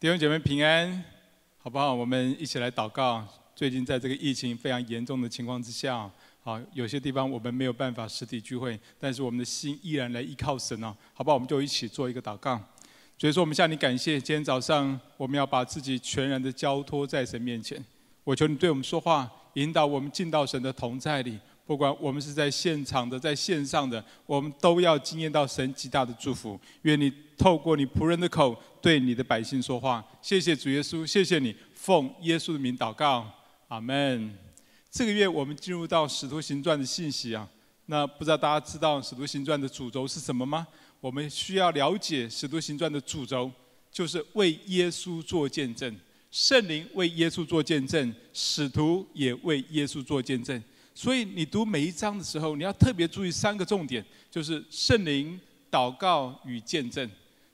弟兄姐妹平安，好不好？我们一起来祷告。最近在这个疫情非常严重的情况之下，好，有些地方我们没有办法实体聚会，但是我们的心依然来依靠神哦，好不好？我们就一起做一个祷告。所以说，我们向你感谢。今天早上，我们要把自己全然的交托在神面前。我求你对我们说话，引导我们进到神的同在里。不管我们是在现场的，在线上的，我们都要惊艳到神极大的祝福。愿你透过你仆人的口对你的百姓说话。谢谢主耶稣，谢谢你，奉耶稣的名祷告，阿门。这个月我们进入到使徒行传的信息啊，那不知道大家知道使徒行传的主轴是什么吗？我们需要了解使徒行传的主轴，就是为耶稣做见证，圣灵为耶稣做见证，使徒也为耶稣做见证。所以你读每一章的时候，你要特别注意三个重点，就是圣灵、祷告与见证。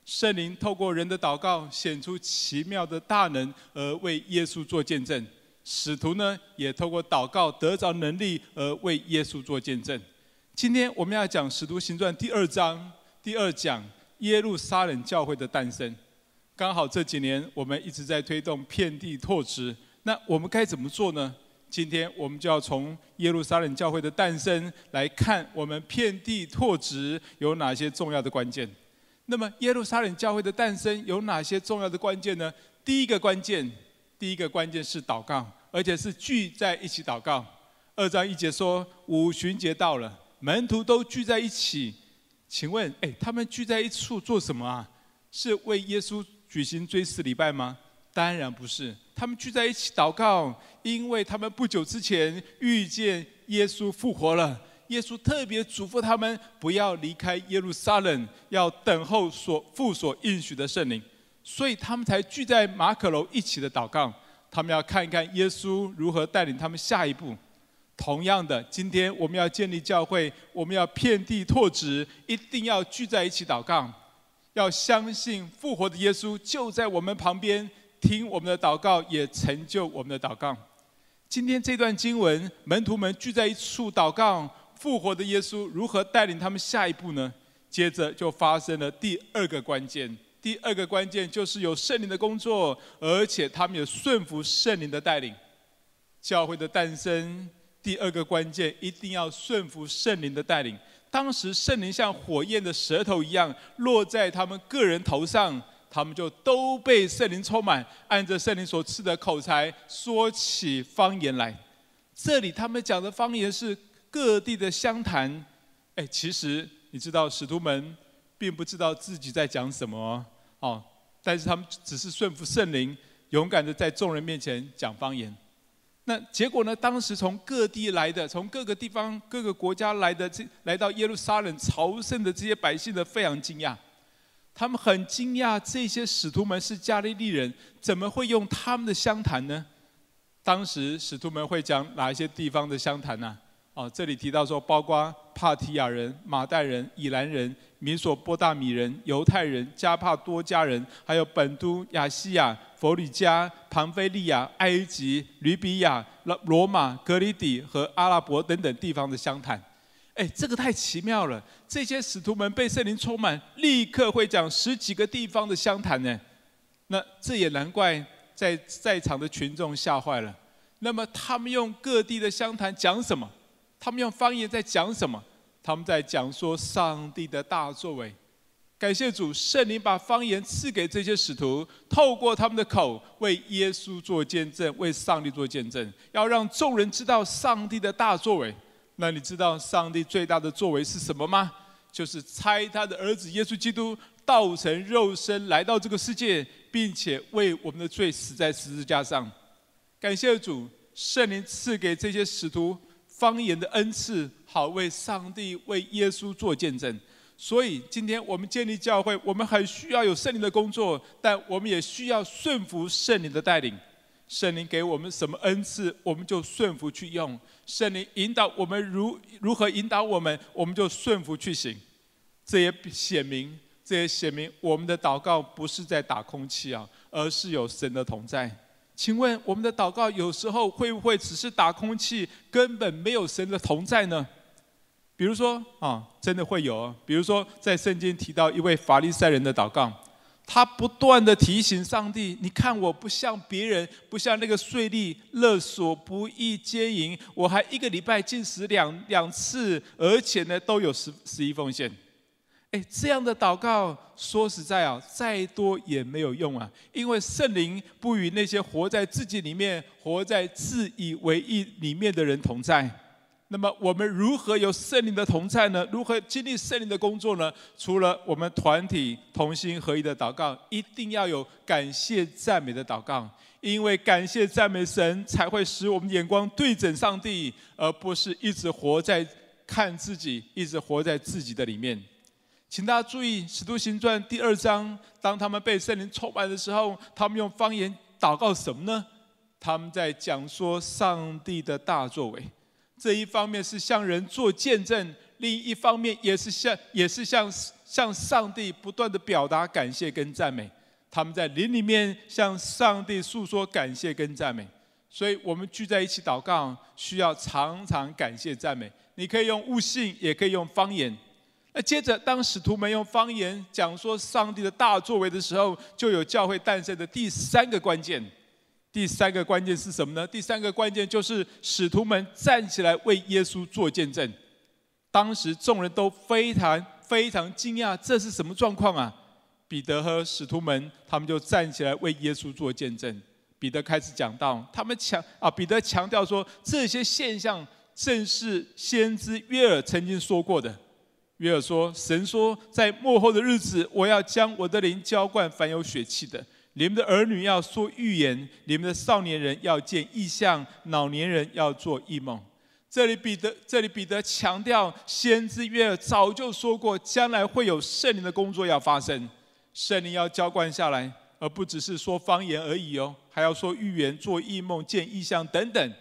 圣灵透过人的祷告显出奇妙的大能，而为耶稣做见证；使徒呢，也透过祷告得着能力，而为耶稣做见证。今天我们要讲《使徒行传》第二章，第二讲耶路撒冷教会的诞生。刚好这几年我们一直在推动遍地拓殖，那我们该怎么做呢？今天我们就要从耶路撒冷教会的诞生来看，我们遍地拓殖有哪些重要的关键。那么耶路撒冷教会的诞生有哪些重要的关键呢？第一个关键，第一个关键是祷告，而且是聚在一起祷告。二章一节说，五旬节到了，门徒都聚在一起。请问，哎，他们聚在一处做什么啊？是为耶稣举行追思礼拜吗？当然不是。他们聚在一起祷告，因为他们不久之前遇见耶稣复活了。耶稣特别嘱咐他们不要离开耶路撒冷，要等候所父所应许的圣灵，所以他们才聚在马可楼一起的祷告。他们要看一看耶稣如何带领他们下一步。同样的，今天我们要建立教会，我们要遍地拓殖，一定要聚在一起祷告，要相信复活的耶稣就在我们旁边。听我们的祷告，也成就我们的祷告。今天这段经文，门徒们聚在一处祷告，复活的耶稣如何带领他们下一步呢？接着就发生了第二个关键。第二个关键就是有圣灵的工作，而且他们也顺服圣灵的带领。教会的诞生，第二个关键一定要顺服圣灵的带领。当时圣灵像火焰的舌头一样落在他们个人头上。他们就都被圣灵充满，按着圣灵所赐的口才说起方言来。这里他们讲的方言是各地的乡谈。哎，其实你知道，使徒们并不知道自己在讲什么哦，但是他们只是顺服圣灵，勇敢的在众人面前讲方言。那结果呢？当时从各地来的，从各个地方、各个国家来的，这来到耶路撒冷朝圣的这些百姓呢，非常惊讶。他们很惊讶，这些使徒们是加利利人，怎么会用他们的乡谈呢？当时使徒们会讲哪一些地方的乡谈呢？哦，这里提到说，包括帕提亚人、马代人、以兰人、米索波大米人、犹太人、加帕多加人，还有本都、亚西亚、弗里加、庞菲利亚、埃及、吕比亚、罗罗马、格里底和阿拉伯等等地方的乡谈。哎，这个太奇妙了！这些使徒们被圣灵充满，立刻会讲十几个地方的乡谈呢。那这也难怪在在场的群众吓坏了。那么他们用各地的乡谈讲什么？他们用方言在讲什么？他们在讲说上帝的大作为。感谢主，圣灵把方言赐给这些使徒，透过他们的口为耶稣做见证，为上帝做见证，要让众人知道上帝的大作为。那你知道上帝最大的作为是什么吗？就是差他的儿子耶稣基督道成肉身来到这个世界，并且为我们的罪死在十字架上。感谢主，圣灵赐给这些使徒方言的恩赐，好为上帝、为耶稣做见证。所以今天我们建立教会，我们很需要有圣灵的工作，但我们也需要顺服圣灵的带领。圣灵给我们什么恩赐，我们就顺服去用。圣灵引导我们如如何引导我们，我们就顺服去行。这也显明，这也显明我们的祷告不是在打空气啊，而是有神的同在。请问我们的祷告有时候会不会只是打空气，根本没有神的同在呢？比如说啊，真的会有。啊比如说在圣经提到一位法利赛人的祷告，他不断的提醒上帝：“你看我不像别人，不像那个税吏勒索不义奸淫，我还一个礼拜禁食两两次，而且呢都有十十一奉献。”哎，这样的祷告，说实在啊，再多也没有用啊，因为圣灵不与那些活在自己里面、活在自以为义里面的人同在。那么，我们如何有圣灵的同在呢？如何经历圣灵的工作呢？除了我们团体同心合一的祷告，一定要有感谢赞美的祷告，因为感谢赞美神，才会使我们眼光对准上帝，而不是一直活在看自己，一直活在自己的里面。请大家注意，《使徒行传》第二章，当他们被圣灵充满的时候，他们用方言祷告什么呢？他们在讲说上帝的大作为。这一方面是向人做见证，另一方面也是向也是向向上帝不断的表达感谢跟赞美。他们在林里面向上帝诉说感谢跟赞美。所以我们聚在一起祷告，需要常常感谢赞美。你可以用悟性，也可以用方言。那接着，当使徒们用方言讲说上帝的大作为的时候，就有教会诞生的第三个关键。第三个关键是什么呢？第三个关键就是使徒们站起来为耶稣做见证。当时众人都非常非常惊讶，这是什么状况啊？彼得和使徒们他们就站起来为耶稣做见证。彼得开始讲道，他们强啊，彼得强调说，这些现象正是先知约尔曾经说过的。约尔说：“神说，在末后的日子，我要将我的灵浇灌凡有血气的。你们的儿女要说预言，你们的少年人要见异象，老年人要做异梦。”这里彼得，这里彼得强调，先知约珥早就说过，将来会有圣灵的工作要发生，圣灵要浇灌下来，而不只是说方言而已哦，还要说预言、做异梦、见异象等等，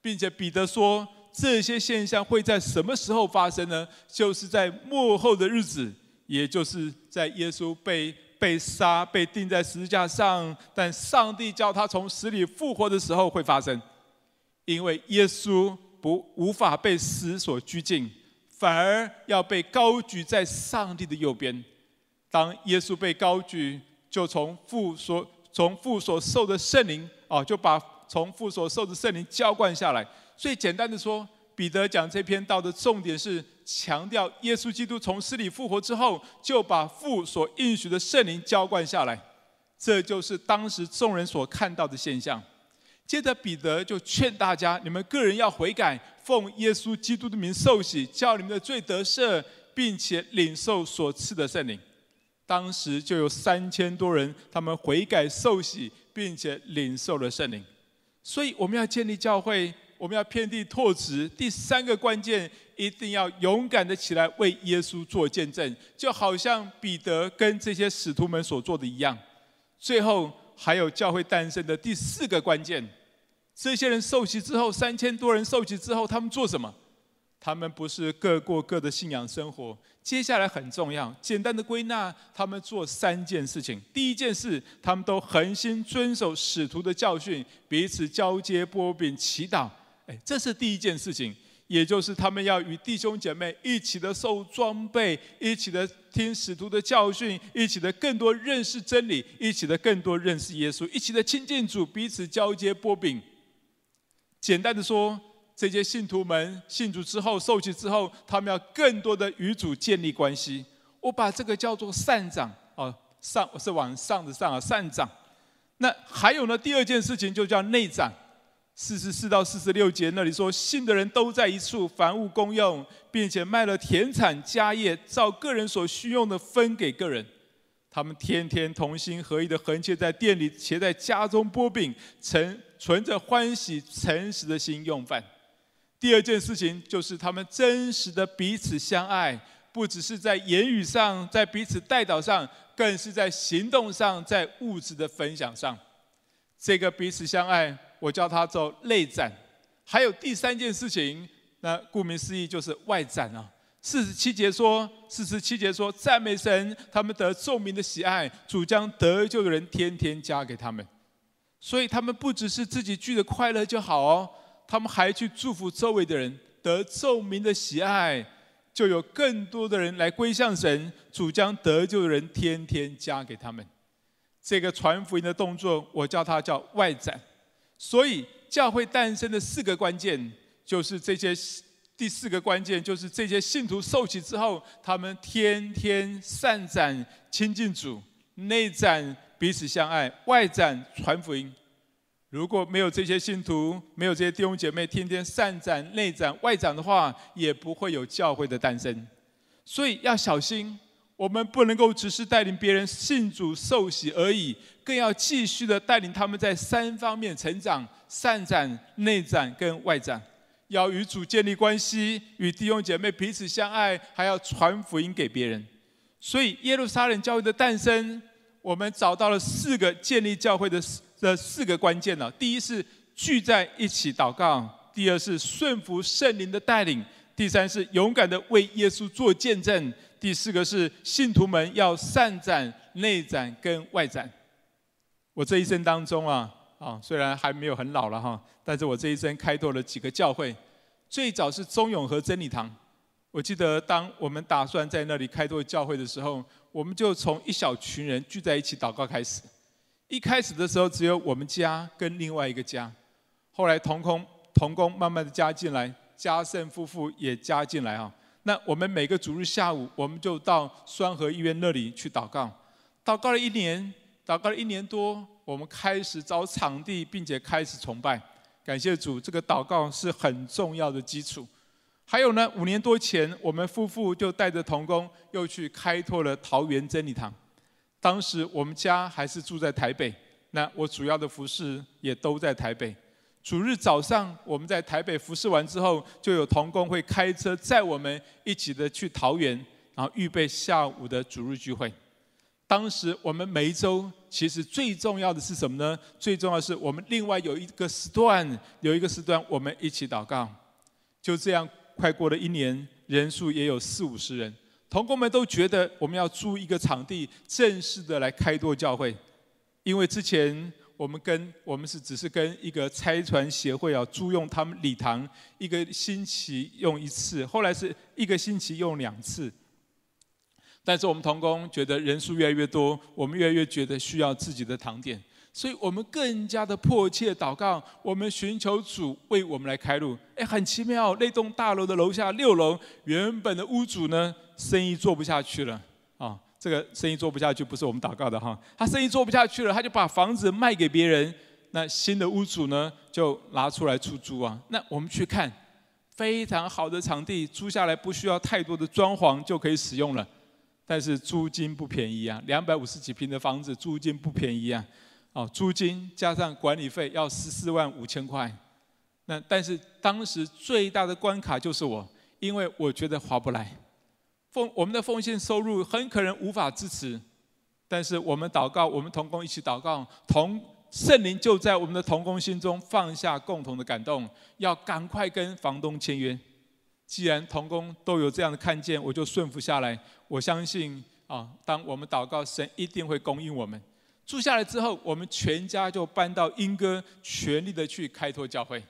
并且彼得说。这些现象会在什么时候发生呢？就是在末后的日子，也就是在耶稣被被杀、被钉在十字架上，但上帝叫他从死里复活的时候会发生。因为耶稣不无法被死所拘禁，反而要被高举在上帝的右边。当耶稣被高举，就从父所从父所受的圣灵啊，就把从父所受的圣灵浇灌下来。最简单的说，彼得讲这篇道的重点是强调耶稣基督从死里复活之后，就把父所应许的圣灵浇灌下来，这就是当时众人所看到的现象。接着彼得就劝大家：你们个人要悔改，奉耶稣基督的名受洗，叫你们的罪得赦，并且领受所赐的圣灵。当时就有三千多人，他们悔改受洗，并且领受了圣灵。所以我们要建立教会。我们要遍地拓殖。第三个关键，一定要勇敢的起来为耶稣做见证，就好像彼得跟这些使徒们所做的一样。最后还有教会诞生的第四个关键，这些人受洗之后，三千多人受洗之后，他们做什么？他们不是各过各的信仰生活。接下来很重要，简单的归纳，他们做三件事情。第一件事，他们都恒心遵守使徒的教训，彼此交接波饼祈祷。这是第一件事情，也就是他们要与弟兄姐妹一起的受装备，一起的听使徒的教训，一起的更多认识真理，一起的更多认识耶稣，一起的亲近主，彼此交接波饼。简单的说，这些信徒们信主之后，受洗之后，他们要更多的与主建立关系。我把这个叫做善长哦，上是往上的上啊，善长。那还有呢，第二件事情就叫内长。四十四到四十六节那里说，信的人都在一处，凡物公用，并且卖了田产家业，照个人所需用的分给个人。他们天天同心合意的恒切在店里，且在家中拨饼，存存着欢喜诚实的心用饭。第二件事情就是他们真实的彼此相爱，不只是在言语上，在彼此代祷上，更是在行动上，在物质的分享上。这个彼此相爱。我叫他做内展，还有第三件事情，那顾名思义就是外展啊。四十七节说，四十七节说，赞美神，他们得众民的喜爱，主将得救的人天天加给他们。所以他们不只是自己聚的快乐就好哦，他们还去祝福周围的人，得众民的喜爱，就有更多的人来归向神，主将得救的人天天加给他们。这个传福音的动作，我叫它叫外展。所以教会诞生的四个关键，就是这些第四个关键，就是这些信徒受洗之后，他们天天善展亲近主，内展彼此相爱，外展传福音。如果没有这些信徒，没有这些弟兄姐妹天天善展、内展、外展的话，也不会有教会的诞生。所以要小心，我们不能够只是带领别人信主受洗而已，更要继续的带领他们在三方面成长：散展、内展跟外展。要与主建立关系，与弟兄姐妹彼此相爱，还要传福音给别人。所以耶路撒冷教会的诞生，我们找到了四个建立教会的。的四个关键呢，第一是聚在一起祷告，第二是顺服圣灵的带领，第三是勇敢的为耶稣做见证，第四个是信徒们要善展、内展跟外展。我这一生当中啊，啊虽然还没有很老了哈，但是我这一生开拓了几个教会，最早是中永和真理堂。我记得当我们打算在那里开拓教会的时候，我们就从一小群人聚在一起祷告开始。一开始的时候，只有我们家跟另外一个家，后来同工同工慢慢的加进来，嘉盛夫妇也加进来啊。那我们每个主日下午，我们就到双和医院那里去祷告，祷告了一年，祷告了一年多，我们开始找场地，并且开始崇拜。感谢主，这个祷告是很重要的基础。还有呢，五年多前，我们夫妇就带着童工又去开拓了桃园真理堂。当时我们家还是住在台北，那我主要的服饰也都在台北。主日早上我们在台北服侍完之后，就有同工会开车载我们一起的去桃园，然后预备下午的主日聚会。当时我们每一周其实最重要的是什么呢？最重要的是我们另外有一个时段，有一个时段我们一起祷告。就这样，快过了一年，人数也有四五十人。同工们都觉得我们要租一个场地，正式的来开拓教会，因为之前我们跟我们是只是跟一个拆船协会啊租用他们礼堂，一个星期用一次，后来是一个星期用两次。但是我们同工觉得人数越来越多，我们越来越觉得需要自己的堂点。所以我们更加的迫切祷告，我们寻求主为我们来开路。哎，很奇妙，那栋大楼的楼下六楼原本的屋主呢，生意做不下去了啊。这个生意做不下去不是我们祷告的哈，他生意做不下去了，他就把房子卖给别人。那新的屋主呢，就拿出来出租啊。那我们去看，非常好的场地，租下来不需要太多的装潢就可以使用了，但是租金不便宜啊，两百五十几平的房子租金不便宜啊。哦，租金加上管理费要十四万五千块，那但是当时最大的关卡就是我，因为我觉得划不来，奉我们的奉献收入很可能无法支持，但是我们祷告，我们同工一起祷告，同圣灵就在我们的同工心中放下共同的感动，要赶快跟房东签约。既然同工都有这样的看见，我就顺服下来。我相信啊，当我们祷告，神一定会供应我们。住下来之后，我们全家就搬到莺歌，全力的去开拓教会。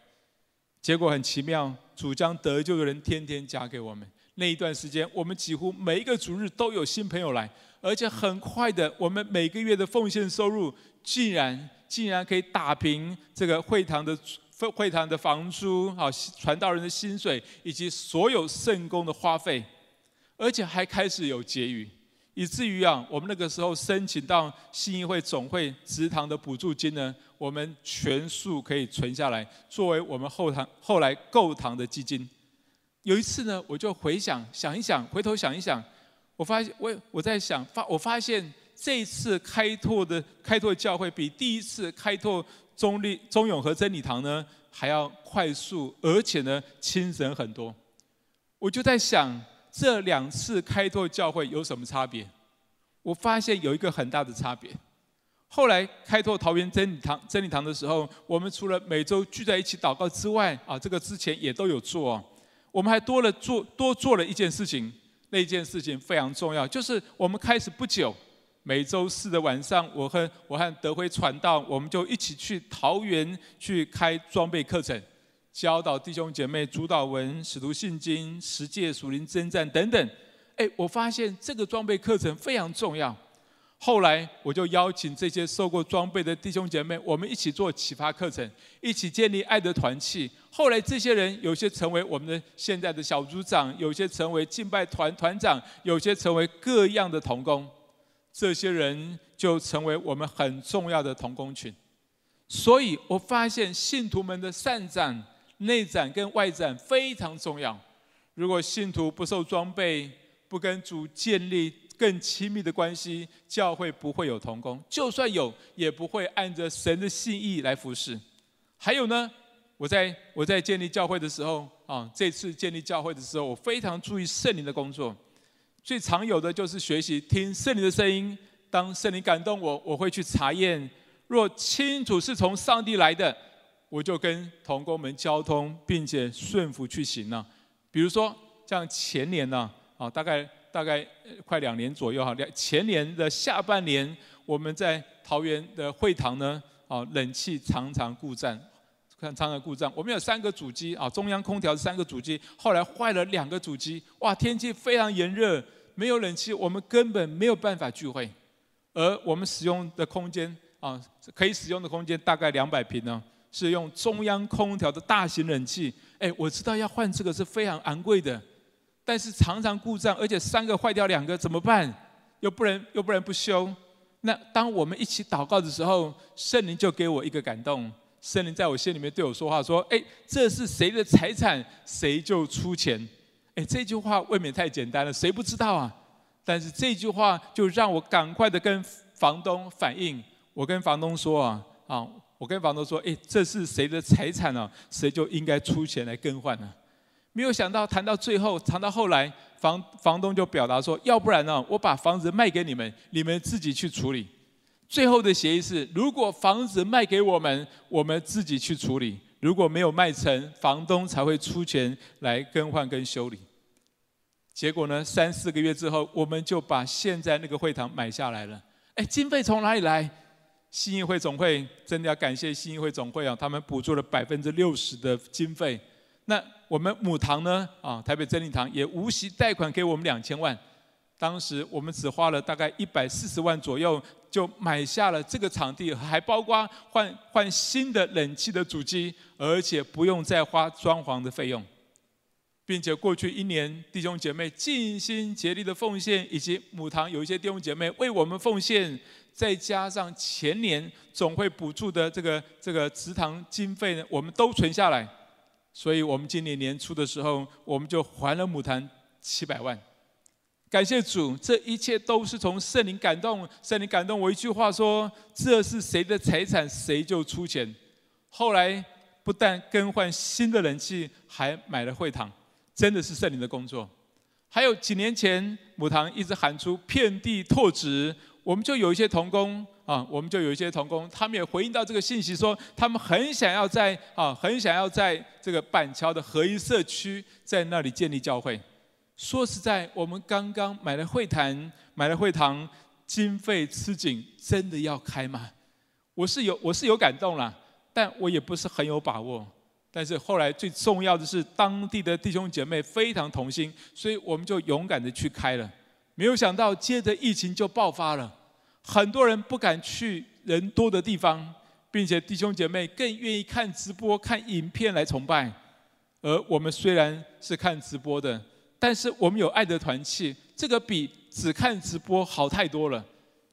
结果很奇妙，主将得救的人天天加给我们。那一段时间，我们几乎每一个主日都有新朋友来，而且很快的，我们每个月的奉献收入竟然竟然可以打平这个会堂的会堂的房租、啊传道人的薪水以及所有圣工的花费，而且还开始有结余。以至于啊，我们那个时候申请到信义会总会植堂的补助金呢，我们全数可以存下来，作为我们后堂后来购堂的基金。有一次呢，我就回想想一想，回头想一想，我发现我我在想发，我发现这一次开拓的开拓教会比第一次开拓中立中永和真理堂呢还要快速，而且呢轻省很多。我就在想。这两次开拓教会有什么差别？我发现有一个很大的差别。后来开拓桃园真理堂真理堂的时候，我们除了每周聚在一起祷告之外，啊，这个之前也都有做。我们还多了做多做了一件事情，那件事情非常重要，就是我们开始不久，每周四的晚上，我和我和德辉传道，我们就一起去桃园去开装备课程。教导弟兄姐妹主祷文、使徒信经、十诫属灵征战等等。哎，我发现这个装备课程非常重要。后来我就邀请这些受过装备的弟兄姐妹，我们一起做启发课程，一起建立爱的团契。后来这些人有些成为我们的现在的小组长，有些成为敬拜团团长，有些成为各样的同工。这些人就成为我们很重要的同工群。所以我发现信徒们的善长、内长跟外长非常重要。如果信徒不受装备，不跟主建立更亲密的关系，教会不会有同工，就算有，也不会按着神的心意来服侍。还有呢，我在我在建立教会的时候啊，这次建立教会的时候，我非常注意圣灵的工作。最常有的就是学习听圣灵的声音。当圣灵感动我，我会去查验。若清楚是从上帝来的，我就跟同工们交通，并且顺服去行了。比如说，像前年呢，啊，大概。大概快两年左右哈，两前年的下半年，我们在桃园的会堂呢，啊，冷气常常故障，看常常故障。我们有三个主机啊，中央空调三个主机，后来坏了两个主机，哇，天气非常炎热，没有冷气，我们根本没有办法聚会。而我们使用的空间啊，可以使用的空间大概两百平呢，是用中央空调的大型冷气。哎，我知道要换这个是非常昂贵的。但是常常故障，而且三个坏掉两个怎么办？又不能又不能不修。那当我们一起祷告的时候，圣灵就给我一个感动。圣灵在我心里面对我说话，说：“哎，这是谁的财产，谁就出钱。”哎，这句话未免太简单了，谁不知道啊？但是这句话就让我赶快的跟房东反映。我跟房东说啊，啊，我跟房东说：“哎，这是谁的财产呢？谁就应该出钱来更换呢？”没有想到，谈到最后，谈到后来，房房东就表达说：“要不然呢，我把房子卖给你们，你们自己去处理。”最后的协议是：如果房子卖给我们，我们自己去处理；如果没有卖成，房东才会出钱来更换跟修理。结果呢，三四个月之后，我们就把现在那个会堂买下来了。哎，经费从哪里来？新义会总会真的要感谢新义会总会啊，他们补助了百分之六十的经费。那我们母堂呢？啊，台北真理堂也无息贷款给我们两千万。当时我们只花了大概一百四十万左右，就买下了这个场地，还包括换换新的冷气的主机，而且不用再花装潢的费用，并且过去一年弟兄姐妹尽心竭力的奉献，以及母堂有一些弟兄姐妹为我们奉献，再加上前年总会补助的这个这个祠堂经费呢，我们都存下来。所以我们今年年初的时候，我们就还了母坛七百万。感谢主，这一切都是从圣灵感动。圣灵感动我一句话说：“这是谁的财产，谁就出钱。”后来不但更换新的冷气，还买了会堂，真的是圣灵的工作。还有几年前，母堂一直喊出遍地拓殖，我们就有一些童工。啊，我们就有一些同工，他们也回应到这个信息，说他们很想要在啊，很想要在这个板桥的合一社区，在那里建立教会。说实在，我们刚刚买了会坛，买了会堂，经费吃紧，真的要开吗？我是有，我是有感动了，但我也不是很有把握。但是后来最重要的是，当地的弟兄姐妹非常同心，所以我们就勇敢的去开了。没有想到，接着疫情就爆发了。很多人不敢去人多的地方，并且弟兄姐妹更愿意看直播、看影片来崇拜。而我们虽然是看直播的，但是我们有爱的团契，这个比只看直播好太多了。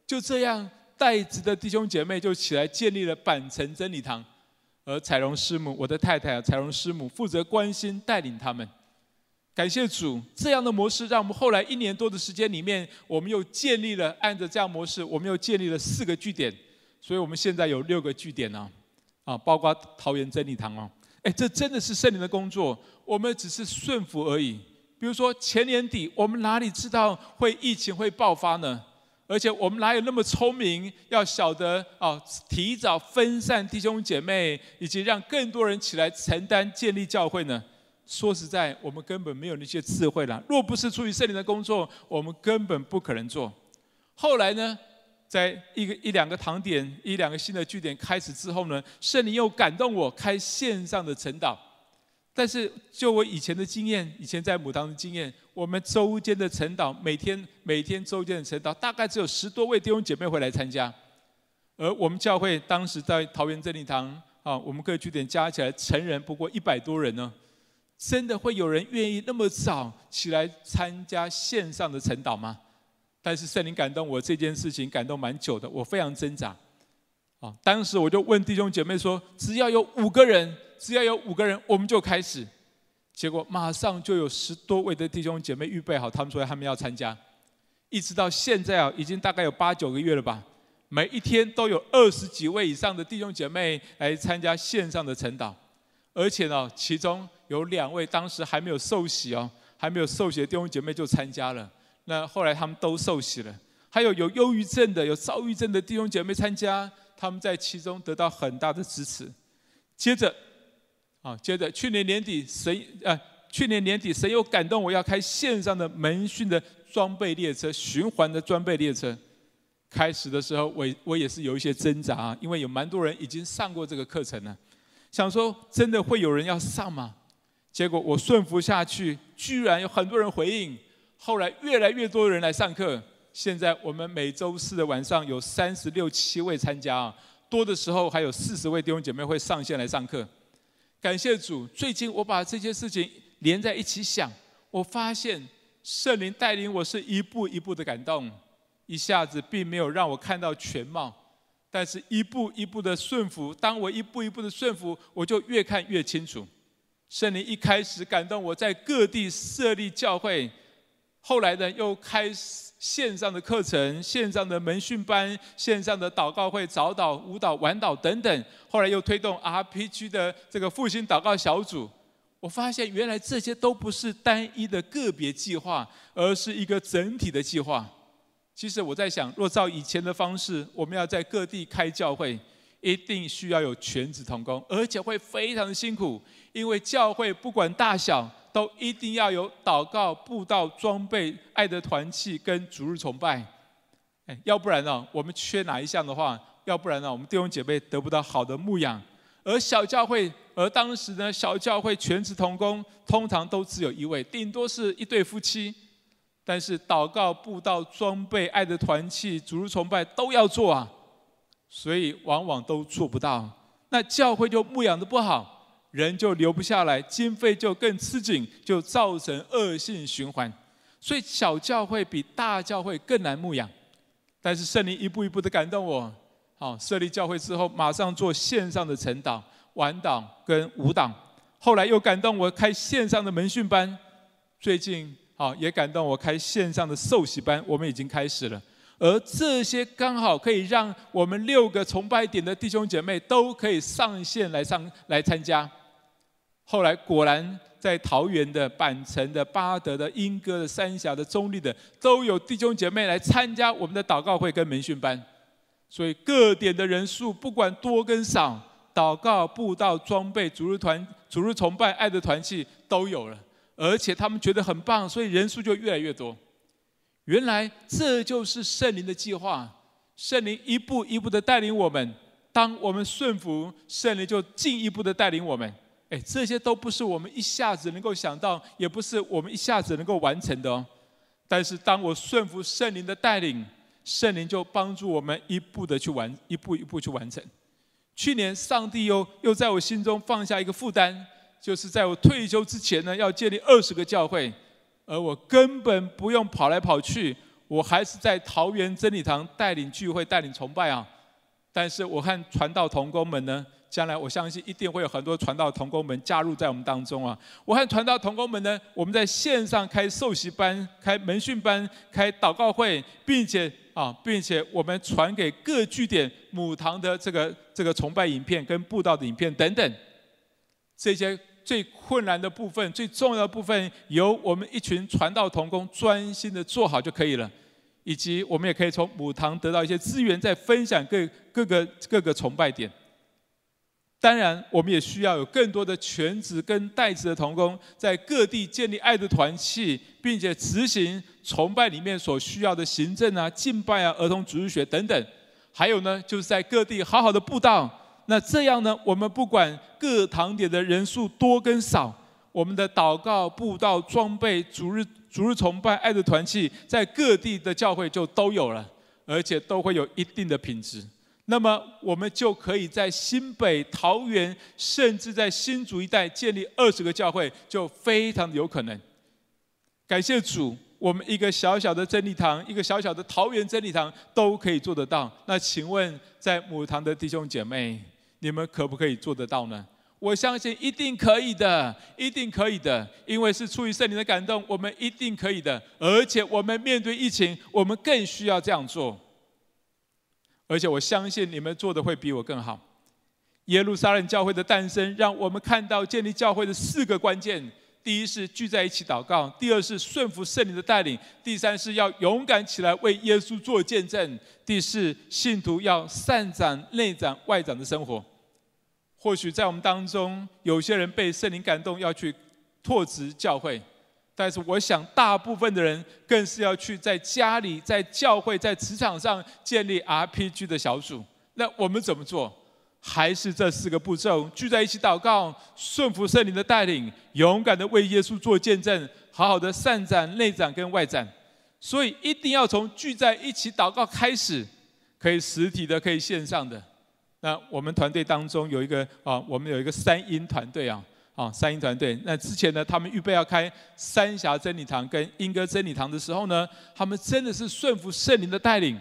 就这样，代职的弟兄姐妹就起来建立了板城真理堂，而彩荣师母，我的太太啊，彩荣师母负责关心带领他们。感谢主，这样的模式让我们后来一年多的时间里面，我们又建立了按着这样模式，我们又建立了四个据点，所以我们现在有六个据点呢，啊，包括桃园真理堂哦，哎，这真的是圣灵的工作，我们只是顺服而已。比如说前年底，我们哪里知道会疫情会爆发呢？而且我们哪有那么聪明，要晓得啊，提早分散弟兄姐妹，以及让更多人起来承担建立教会呢？说实在，我们根本没有那些智慧了。若不是出于圣灵的工作，我们根本不可能做。后来呢，在一个一两个堂点、一两个新的据点开始之后呢，圣灵又感动我开线上的晨祷。但是就我以前的经验，以前在母堂的经验，我们周间的晨祷，每天每天周间的晨祷，大概只有十多位弟兄姐妹会来参加。而我们教会当时在桃园真理堂啊，我们各据点加起来成人不过一百多人呢，真的会有人愿意那么早起来参加线上的晨祷吗？但是圣灵感动我这件事情感动蛮久的，我非常挣扎。啊，当时我就问弟兄姐妹说：“只要有五个人，只要有五个人，我们就开始。”结果马上就有十多位的弟兄姐妹预备好，他们说他们要参加。一直到现在啊，已经大概有八九个月了吧。每一天都有二十几位以上的弟兄姐妹来参加线上的晨祷，而且呢，其中有两位当时还没有受洗哦，还没有受洗的弟兄姐妹就参加了。那后来他们都受洗了。还有有忧郁症的、有躁郁症的弟兄姐妹参加。他们在其中得到很大的支持。接着，啊，接着去年年底神呃，去年年底神又感动我要开线上的门训的装备列车，循环的装备列车。开始的时候，我我也是有一些挣扎啊，因为有蛮多人已经上过这个课程了，想说真的会有人要上吗？结果我顺服下去，居然有很多人回应。后来越来越多人来上课。现在我们每周四的晚上有三十六七位参加啊，多的时候还有四十位弟兄姐妹会上线来上课。感谢主，最近我把这些事情连在一起想，我发现圣灵带领我是一步一步的感动，一下子并没有让我看到全貌，但是一步一步的顺服。当我一步一步的顺服，我就越看越清楚。圣灵一开始感动我在各地设立教会，后来呢又开。线上的课程、线上的门训班、线上的祷告会、早祷、舞蹈、晚祷等等，后来又推动 RPG 的这个复兴祷告小组。我发现原来这些都不是单一的个别计划，而是一个整体的计划。其实我在想，若照以前的方式，我们要在各地开教会，一定需要有全职同工，而且会非常的辛苦，因为教会不管大小。都一定要有祷告、布道、装备、爱的团契跟逐日崇拜，哎，要不然呢，我们缺哪一项的话，要不然呢，我们弟兄姐妹得不到好的牧养。而小教会，而当时呢，小教会全职同工通常都只有一位，顶多是一对夫妻。但是祷告、布道、装备、爱的团契、主日崇拜都要做啊，所以往往都做不到。那教会就牧养的不好。人就留不下来，经费就更吃紧，就造成恶性循环。所以小教会比大教会更难牧养。但是圣灵一步一步的感动我，好设立教会之后，马上做线上的晨祷、晚祷跟午祷。后来又感动我开线上的门训班，最近好也感动我开线上的受洗班，我们已经开始了。而这些刚好可以让我们六个崇拜点的弟兄姐妹都可以上线来上来参加。后来果然在桃园的、板城的、八德的、莺歌的、三峡的、中坜的，都有弟兄姐妹来参加我们的祷告会跟门训班。所以各点的人数不管多跟少，祷告、布道、装备、主日团、主日崇拜、爱的团契都有了，而且他们觉得很棒，所以人数就越来越多。原来这就是圣灵的计划，圣灵一步一步的带领我们。当我们顺服，圣灵就进一步的带领我们。哎，这些都不是我们一下子能够想到，也不是我们一下子能够完成的哦。但是当我顺服圣灵的带领，圣灵就帮助我们一步的去完，一步一步去完成。去年上帝又又在我心中放下一个负担，就是在我退休之前呢，要建立二十个教会。而我根本不用跑来跑去，我还是在桃园真理堂带领聚会、带领崇拜啊。但是我看传道同工们呢，将来我相信一定会有很多传道同工们加入在我们当中啊。我看传道同工们呢，我们在线上开受洗班、开门训班、开祷告会，并且啊，并且我们传给各据点母堂的这个这个崇拜影片跟布道的影片等等，这些。最困难的部分，最重要的部分，由我们一群传道同工专心的做好就可以了。以及我们也可以从母堂得到一些资源，再分享各各个各个崇拜点。当然，我们也需要有更多的全职跟代职的同工，在各地建立爱的团契，并且执行崇拜里面所需要的行政啊、敬拜啊、儿童主日学等等。还有呢，就是在各地好好的布道。那这样呢，我们不管各堂点的人数多跟少，我们的祷告、布道、装备、主日主日崇拜、爱的团契，在各地的教会就都有了，而且都会有一定的品质。那么，我们就可以在新北、桃园，甚至在新竹一带建立二十个教会，就非常有可能。感谢主，我们一个小小的真理堂，一个小小的桃园真理堂都可以做得到。那请问，在母堂的弟兄姐妹，你们可不可以做得到呢？我相信一定可以的，一定可以的，因为是出于圣灵的感动，我们一定可以的。而且我们面对疫情，我们更需要这样做。而且我相信你们做的会比我更好。耶路撒冷教会的诞生，让我们看到建立教会的四个关键：第一是聚在一起祷告；第二是顺服圣灵的带领；第三是要勇敢起来为耶稣做见证；第四，信徒要善长内长外长的生活。或许在我们当中，有些人被圣灵感动要去拓殖教会，但是我想大部分的人更是要去在家里、在教会、在职场上建立 RPG 的小组。那我们怎么做？还是这四个步骤：聚在一起祷告，顺服圣灵的带领，勇敢的为耶稣做见证，好好的善长内长跟外长。所以一定要从聚在一起祷告开始，可以实体的，可以线上的。那我们团队当中有一个啊，我们有一个三英团队啊，啊三英团队。那之前呢，他们预备要开三峡真理堂跟英歌真理堂的时候呢，他们真的是顺服圣灵的带领。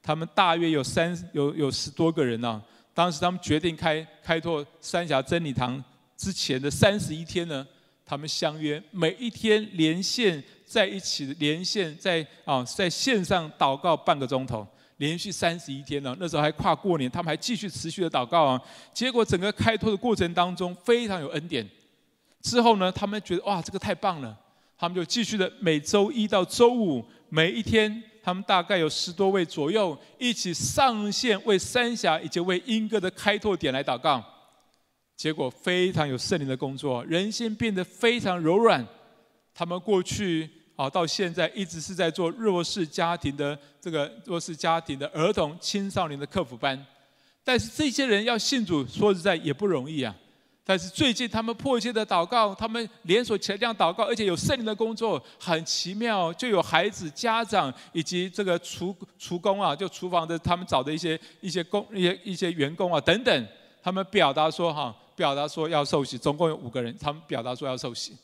他们大约有三有有十多个人呢、当时他们决定开开拓三峡真理堂之前的三十一天呢，他们相约每一天连线在一起，连线在啊在线上祷告半个钟头。连续三十一天呢，那时候还跨过年，他们还继续持续的祷告啊。结果整个开拓的过程当中非常有恩典。之后呢，他们觉得哇，这个太棒了，他们就继续的每周一到周五，每一天，他们大概有十多位左右一起上线为三峡以及为英歌的开拓点来祷告。结果非常有圣灵的工作，人心变得非常柔软。他们过去。啊，到现在一直是在做弱势家庭的这个弱势家庭的儿童青少年的客服班，但是这些人要信主，说实在也不容易啊。但是最近他们迫切的祷告，他们连锁起来这样祷告，而且有圣灵的工作，很奇妙，就有孩子、家长以及这个厨厨工啊，就厨房的他们找的一些一些工一些一些员工啊等等，他们表达说哈，表达说要受洗，总共有五个人，他们表达说要受洗。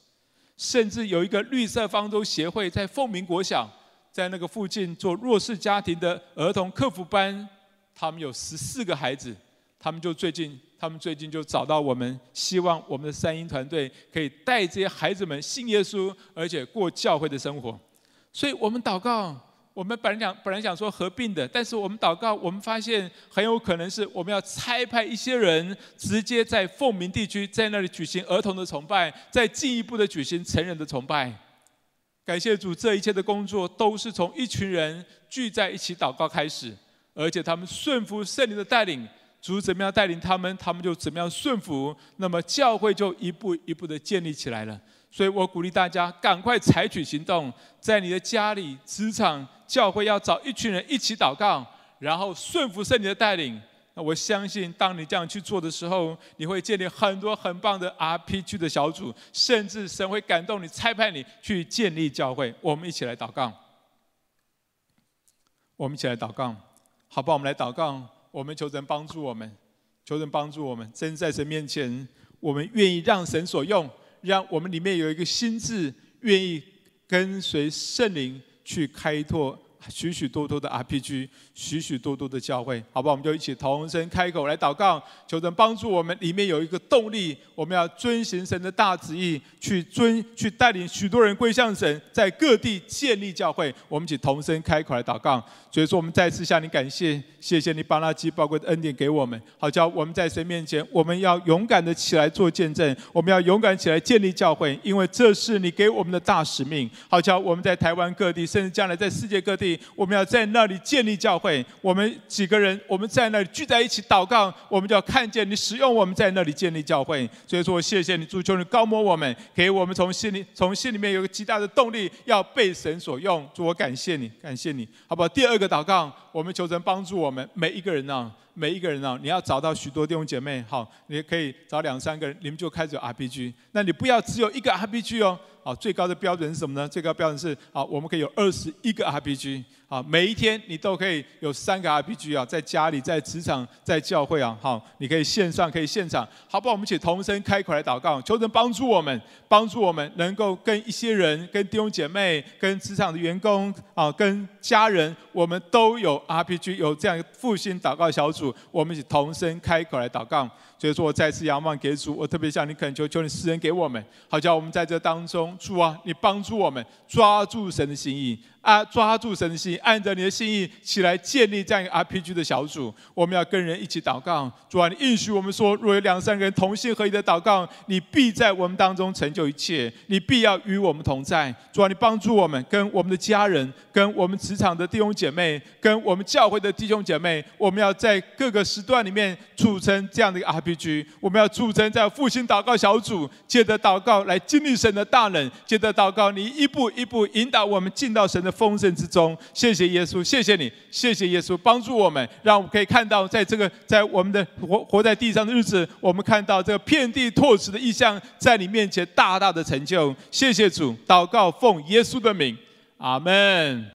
甚至有一个绿色方舟协会在凤鸣国小，在那个附近做弱势家庭的儿童课辅班，他们有十四个孩子，他们就最近，他们最近就找到我们，希望我们的三英团队可以带这些孩子们信耶稣，而且过教会的生活，所以我们祷告。我们本来想本来想说合并的，但是我们祷告，我们发现很有可能是我们要拆派一些人，直接在凤鸣地区在那里举行儿童的崇拜，再进一步的举行成人的崇拜。感谢主，这一切的工作都是从一群人聚在一起祷告开始，而且他们顺服圣灵的带领，主怎么样带领他们，他们就怎么样顺服，那么教会就一步一步的建立起来了。所以我鼓励大家赶快采取行动，在你的家里、职场、教会要找一群人一起祷告，然后顺服圣灵的带领。那我相信，当你这样去做的时候，你会建立很多很棒的 RPG 的小组，甚至神会感动你，差派你去建立教会。我们一起来祷告，我们一起来祷告，好吧？我们来祷告，我们求神帮助我们，求神帮助我们，真在神面前，我们愿意让神所用。让我们里面有一个心智，愿意跟随圣灵去开拓。许许多多的 RPG，许许多多的教会，好不好？我们就一起同声开口来祷告，求神帮助我们。里面有一个动力，我们要遵行神的大旨意，去遵去带领许多人归向神，在各地建立教会。我们一起同声开口来祷告。所以说，我们再次向你感谢，谢谢你把那极宝贵的恩典给我们，好叫我们在神面前，我们要勇敢的起来做见证，我们要勇敢起来建立教会，因为这是你给我们的大使命。好叫我们在台湾各地，甚至将来在世界各地。我们要在那里建立教会。我们几个人，我们在那里聚在一起祷告，我们就要看见你使用我们在那里建立教会。所以说，我谢谢你，主，求你膏摸我们，给我们从心里从心里面有个极大的动力，要被神所用。主，我感谢你，感谢你，好不好？第二个祷告，我们求神帮助我们每一个人呢、啊。每一个人啊，你要找到许多弟兄姐妹，好，你可以找两三个人，你们就开始 RPG。那你不要只有一个 RPG 哦，啊，最高的标准是什么呢？最高标准是，啊，我们可以有二十一个 RPG。好，每一天你都可以有三个 RPG 啊，在家里、在职场、在教会啊，好，你可以线上，可以现场，好不好？我们一起同声开口来祷告，求神帮助我们，帮助我们能够跟一些人、跟弟兄姐妹、跟职场的员工啊、跟家人，我们都有 RPG，有这样一个复兴祷告小组，我们一起同声开口来祷告。所以说我再次仰望给主，我特别向你恳求，求你施恩给我们，好叫我们在这当中，主啊，你帮助我们抓住神的心意。啊！抓住神的心，按着你的心意起来建立这样一个 RPG 的小组。我们要跟人一起祷告。主啊，你应许我们说，若有两三个人同心合意的祷告，你必在我们当中成就一切。你必要与我们同在。主啊，你帮助我们，跟我们的家人，跟我们职场的弟兄姐妹，跟我们教会的弟兄姐妹，我们要在各个时段里面组成这样的一个 RPG。我们要组成在复兴祷告小组，借着祷告来经历神的大能，借着祷告，你一步一步引导我们进到神的丰盛之中，谢谢谢耶稣，谢谢你，谢谢耶稣帮助我们，让我们可以看到，在这个在我们的活活在地上的日子，我们看到这个遍地拓殖的意象在你面前大大的成就。谢谢主，祷告奉耶稣的名，阿门。